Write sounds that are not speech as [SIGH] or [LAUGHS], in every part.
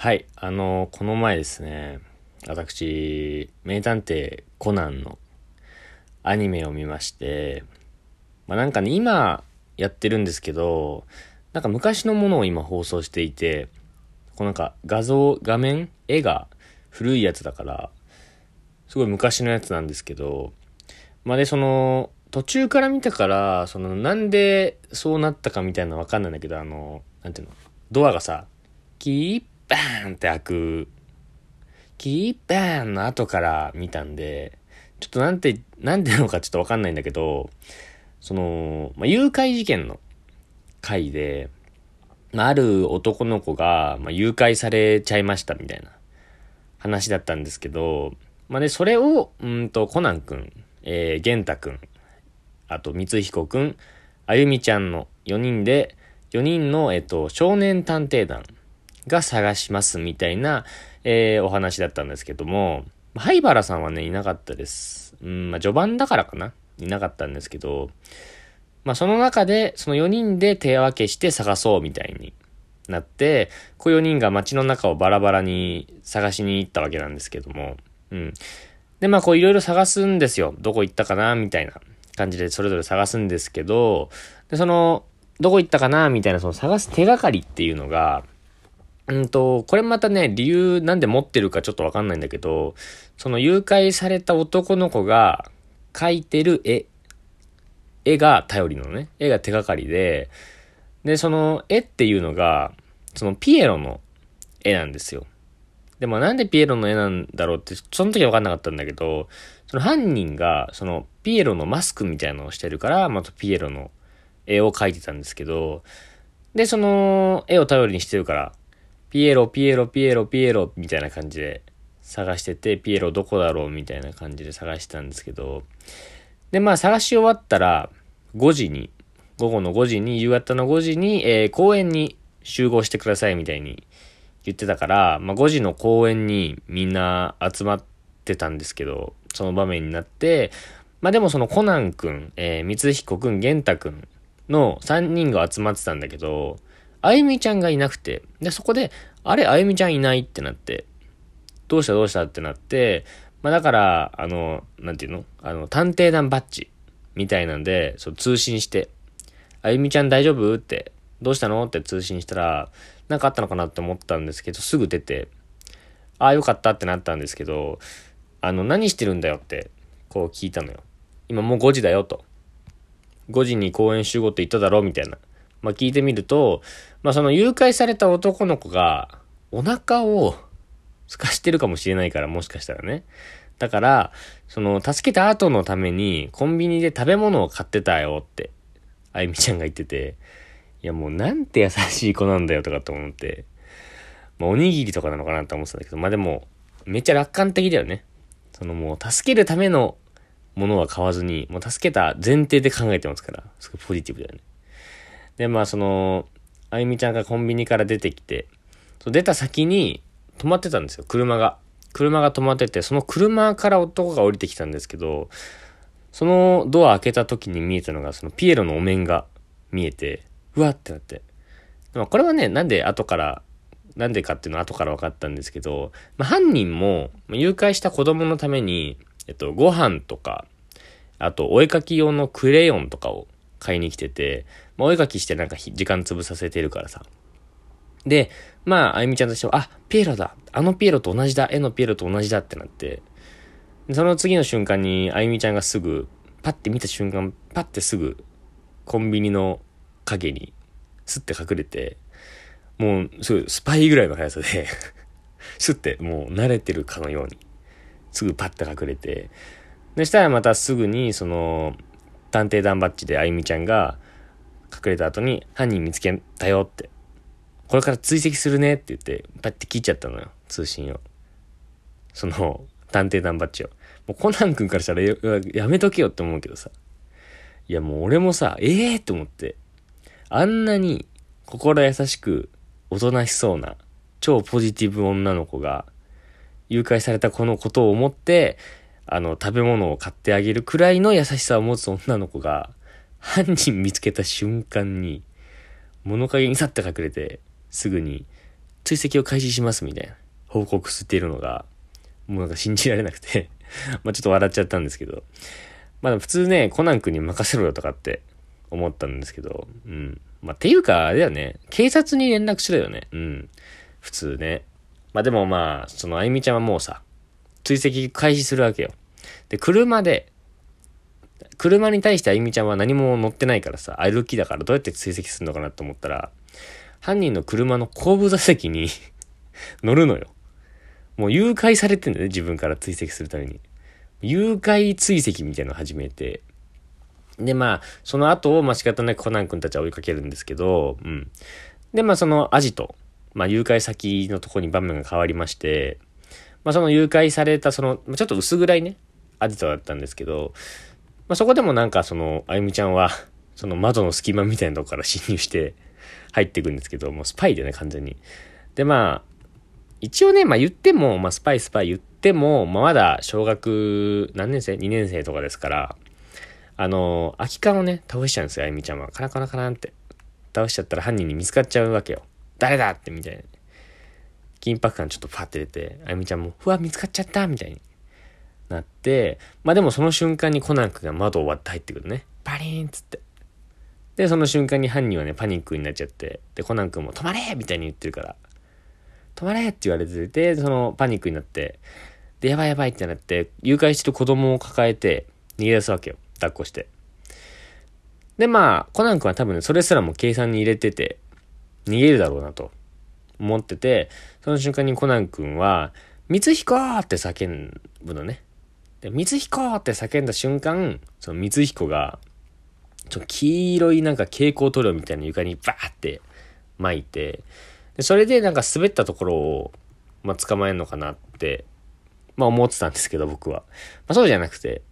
はい、あの、この前ですね、私、名探偵コナンのアニメを見まして、まあなんかね、今やってるんですけど、なんか昔のものを今放送していて、こうなんか画像、画面絵が古いやつだから、すごい昔のやつなんですけど、まあで、その、途中から見たから、その、なんでそうなったかみたいなのわかんないんだけど、あの、なんていうの、ドアがさ、キーバーンって開く、キーバーンの後から見たんで、ちょっとなんて、なんていうのかちょっとわかんないんだけど、その、まあ、誘拐事件の回で、まあ、ある男の子が、まあ、誘拐されちゃいましたみたいな話だったんですけど、まあ、で、それを、うんと、コナンくん、えー、玄太くん、あと、光彦くん、あゆみちゃんの4人で、4人の、えっと、少年探偵団が探しますみたいな、えー、お話だったんですけども、灰原さんはね、いなかったです。うん、まあ、序盤だからかないなかったんですけど、まあ、その中で、その4人で手分けして探そうみたいになって、こう4人が街の中をバラバラに探しに行ったわけなんですけども、うん。で、まあ、こういろいろ探すんですよ。どこ行ったかなみたいな感じでそれぞれ探すんですけど、で、その、どこ行ったかなみたいな、その探す手がかりっていうのが、うんと、これまたね、理由なんで持ってるかちょっとわかんないんだけど、その誘拐された男の子が描いてる絵、絵が頼りのね、絵が手がかりで、で、その絵っていうのが、そのピエロの絵なんですよ。でもなんでピエロの絵なんだろうって、その時は分かんなかったんだけど、その犯人が、そのピエロのマスクみたいなのをしてるから、またピエロの絵を描いてたんですけど、で、その絵を頼りにしてるから、ピエロ、ピエロ、ピエロ、ピエロ、みたいな感じで探してて、ピエロどこだろうみたいな感じで探してたんですけど、で、まあ探し終わったら、5時に、午後の5時に、夕方の5時に、えー公園に集合してくださいみたいに言ってたから、まあ5時の公園にみんな集まってたんですけど、その場面になって、まあでもそのコナンくん、えー、光彦くん、玄太くんの3人が集まってたんだけど、あゆみちゃんがいなくて、で、そこで、あれ、あゆみちゃんいないってなって、どうしたどうしたってなって、まあだから、あの、なんていうの？あの、探偵団バッジみたいなんで、そう通信して、あゆみちゃん大丈夫って、どうしたのって通信したら、なんかあったのかなって思ったんですけど、すぐ出て、ああ、よかったってなったんですけど、あの、何してるんだよって、こう聞いたのよ。今もう5時だよと。5時に公園集合って言っただろうみたいな。まあ聞いてみると、まあその誘拐された男の子が、お腹を空かしてるかもしれないから、もしかしたらね。だから、その、助けた後のために、コンビニで食べ物を買ってたよって、あゆみちゃんが言ってて、いやもうなんて優しい子なんだよとかと思って、まあおにぎりとかなのかなと思ってたんだけど、まあでも、めっちゃ楽観的だよね。そのもう、助けるためのものは買わずに、もう助けた前提で考えてますから、すごいポジティブだよね。で、まあその、あゆみちゃんがコンビニから出てきて、そう出た先に止まってたんですよ、車が。車が止まってて、その車から男が降りてきたんですけど、そのドア開けた時に見えたのが、そのピエロのお面が見えて、うわってなって。でもこれはね、なんで後から、なんでかっていうのは後から分かったんですけど、まあ、犯人も誘拐した子供のために、えっと、ご飯とか、あと、お絵かき用のクレヨンとかを買いに来てて、まあ、お絵かきしてなんか時間潰させてるからさ。で、まあ、あゆみちゃんとしては、あ、ピエロだ。あのピエロと同じだ。絵のピエロと同じだってなって、その次の瞬間に、あゆみちゃんがすぐ、パッて見た瞬間、パッてすぐ、コンビニの影に、スッて隠れて、もう、すごい、スパイぐらいの速さで、[LAUGHS] スッて、もう慣れてるかのように、すぐパッて隠れて、でしたらまたすぐに、その、探偵団バッジであゆみちゃんが、隠れた後に、犯人見つけたよって、これから追跡するねって言って、パッて切っちゃったのよ、通信を。その、探偵団バッジを。もうコナン君からしたらやめとけよって思うけどさ。いやもう俺もさ、ええー、って思って。あんなに心優しく、おとなしそうな、超ポジティブ女の子が、誘拐された子のことを思って、あの、食べ物を買ってあげるくらいの優しさを持つ女の子が、犯人見つけた瞬間に、物陰に去って隠れて、すぐに、追跡を開始しますみたいな報告しているのが、もうなんか信じられなくて [LAUGHS] まあちょっと笑っちゃったんですけど、まあ普通ね、コナン君に任せろよとかって思ったんですけど、うん。まあっていうか、あれだよね、警察に連絡しろよね。うん。普通ね。まあでもまあ、そのあゆみちゃんはもうさ、追跡開始するわけよ。で、車で、車に対してあゆみちゃんは何も乗ってないからさ、歩きだからどうやって追跡するのかなと思ったら、犯人の車の後部座席に [LAUGHS] 乗るのよ。もう誘拐されてんだよね、自分から追跡するために。誘拐追跡みたいなのを始めて。で、まあ、その後を、まあ仕方なくコナン君たちは追いかけるんですけど、うん。で、まあそのアジト、まあ誘拐先のとこに場面が変わりまして、まあその誘拐されたその、ちょっと薄暗いね、アジトだったんですけど、まあそこでもなんかその、あゆみちゃんは、その窓の隙間みたいなとこから侵入して入っていくんですけど、もうスパイでね、完全に。で、まあ、一応ね、まあ言っても、まあスパイスパイ言っても、まあまだ小学何年生 ?2 年生とかですから、あの、空き缶をね、倒しちゃうんですよ、あゆみちゃんは。カラカラカランって。倒しちゃったら犯人に見つかっちゃうわけよ。誰だってみたいな。緊迫感ちょっとパって出て、あゆみちゃんも、うわ、見つかっちゃったみたいになって、まあでもその瞬間にコナン君が窓を割って入ってくるね。パリーンっつって。で、その瞬間に犯人はね、パニックになっちゃって、で、コナン君も止まれみたいに言ってるから、止まれって言われてて、そのパニックになって、で、やばいやばいってなって、誘拐してる子供を抱えて逃げ出すわけよ。抱っこして。で、まあ、コナン君は多分ね、それすらも計算に入れてて、逃げるだろうなと思ってて、その瞬間にコナン君は、光彦って叫ぶのね。で、光彦って叫んだ瞬間、その光彦が、ちょ黄色いなんか蛍光塗料みたいな床にバーって巻いて、でそれでなんか滑ったところを、まあ、捕まえるのかなって、まあ思ってたんですけど、僕は。まあそうじゃなくて、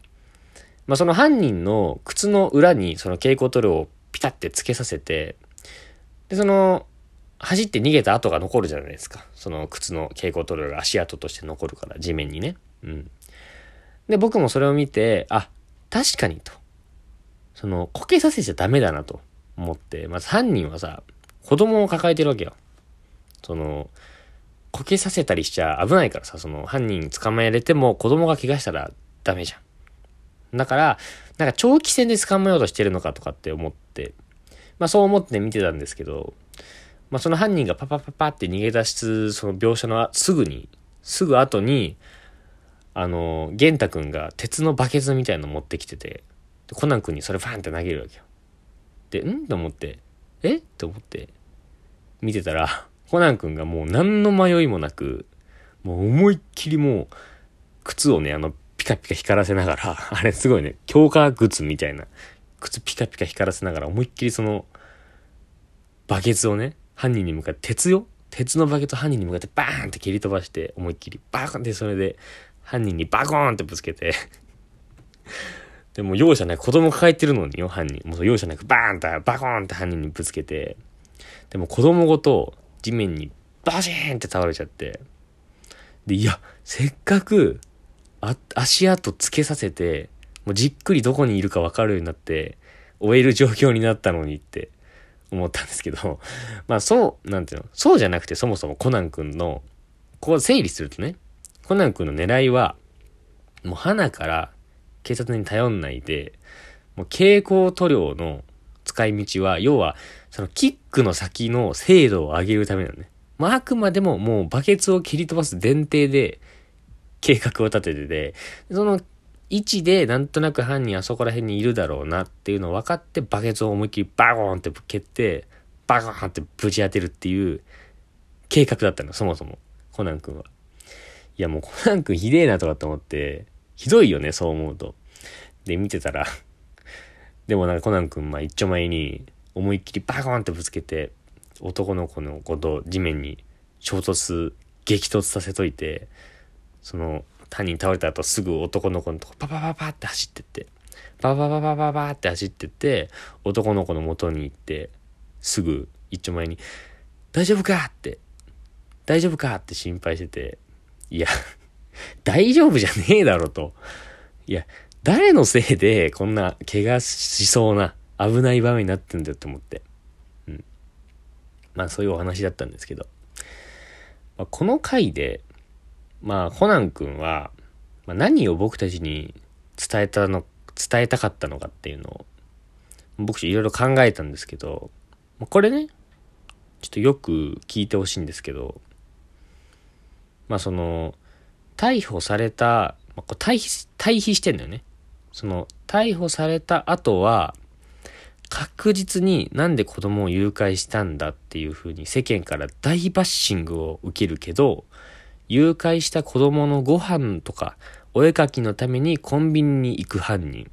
まあその犯人の靴の裏にその蛍光塗料をピタってつけさせて、で、その、走って逃げた跡が残るじゃないですか。その靴の蛍光塗料が足跡として残るから、地面にね。うん。で、僕もそれを見て、あ、確かにと。その、こけさせちゃダメだなと思って、まず犯人はさ、子供を抱えてるわけよ。その、こけさせたりしちゃ危ないからさ、その犯人捕まえれても子供が怪我したらダメじゃん。だから、なんか長期戦で捕まえようとしてるのかとかって思って、まあそう思って見てたんですけど、まあその犯人がパパパパって逃げ出すその描写のすぐに、すぐ後に、あの、玄太くんが鉄のバケツみたいの持ってきてて、コナン君にそれファンって投げるわけよ。で、ん？と思って、え？って思って、見てたら、[LAUGHS] コナン君がもう何の迷いもなく、もう思いっきりもう、靴をね、あの、ピカピカ光らせながら、[LAUGHS] あれすごいね、強化靴みたいな、靴ピカピカ光らせながら、思いっきりその、バケツをね、犯人に向かって、鉄よ鉄のバケツ犯人に向かってバーンって蹴り飛ばして、思いっきり、バーンってそれで、犯人にバコーンってぶつけて。[LAUGHS] でも容赦なく子供抱えてるのによ、犯人。もう容赦なくバーンとバコーンって犯人にぶつけて、でも子供ごと地面にバシーンって倒れちゃって、で、いや、せっかく、足跡つけさせて、もうじっくりどこにいるかわかるようになって、終える状況になったのにって。思ったんですけど、[LAUGHS] まあそう、なんていうの、そうじゃなくてそもそもコナン君の、こう整理するとね、コナン君の狙いは、もう花から警察に頼んないで、もう蛍光塗料の使い道は、要は、そのキックの先の精度を上げるためなのね。まあ、あくまでももうバケツを切り飛ばす前提で計画を立ててて、その位置でなんとなく犯人あそこら辺にいるだろうなっていうのを分かってバケツを思いっきりバゴーンって蹴って、バゴーンってぶち当てるっていう計画だったの、そもそも。コナン君は。いやもうコナン君ひでえなとかって思って、ひどいよね、そう思うと。で、見てたら [LAUGHS] でもなんかコナン君、まあ一丁前に思いっきりバコーンってぶつけて、男の子のこと地面に衝突、激突させといて、その、犯人倒れた後すぐ男の子のとこパパパパって走ってって、パパパパパパって走ってって、男の子の元に行って、すぐ一丁前に、大丈夫かって、大丈夫かって心配してて、いや大丈夫じゃねえだろと。いや、誰のせいでこんな怪我しそうな危ない場面になってんだよって思って。うん。まあそういうお話だったんですけど。まあ、この回で、まあ、コナン君は、まあ、何を僕たちに伝えたの、伝えたかったのかっていうのを、僕いろいろ考えたんですけど、これね、ちょっとよく聞いてほしいんですけど、まあその、逮捕された、まあ、こう対比、対比してんだよね。その、逮捕された後は、確実になんで子供を誘拐したんだっていうふうに世間から大バッシングを受けるけど、誘拐した子供のご飯とかお絵かきのためにコンビニに行く犯人。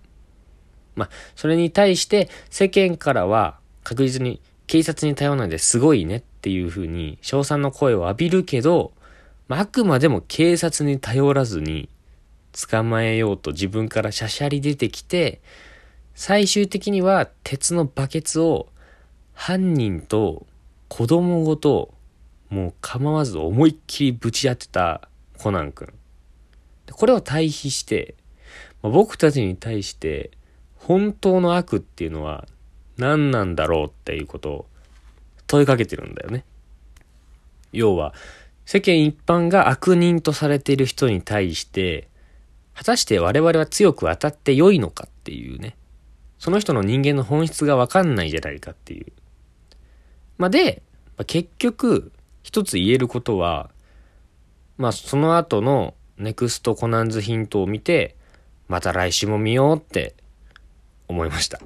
まあ、それに対して世間からは確実に警察に頼らないですごいねっていうふうに称賛の声を浴びるけど、まあ、あくまでも警察に頼らずに捕まえようと自分からしゃしゃり出てきて、最終的には鉄のバケツを犯人と子供ごともう構わず思いっきりぶち当てたコナン君。これを対比して、まあ、僕たちに対して本当の悪っていうのは何なんだろうっていうことを問いかけてるんだよね。要は、世間一般が悪人とされている人に対して、果たして我々は強く当たって良いのかっていうね。その人の人間の本質がわかんないじゃないかっていう。まあ、で、まあ、結局、一つ言えることは、まあ、その後のネクストコナンズヒントを見て、また来週も見ようって思いました。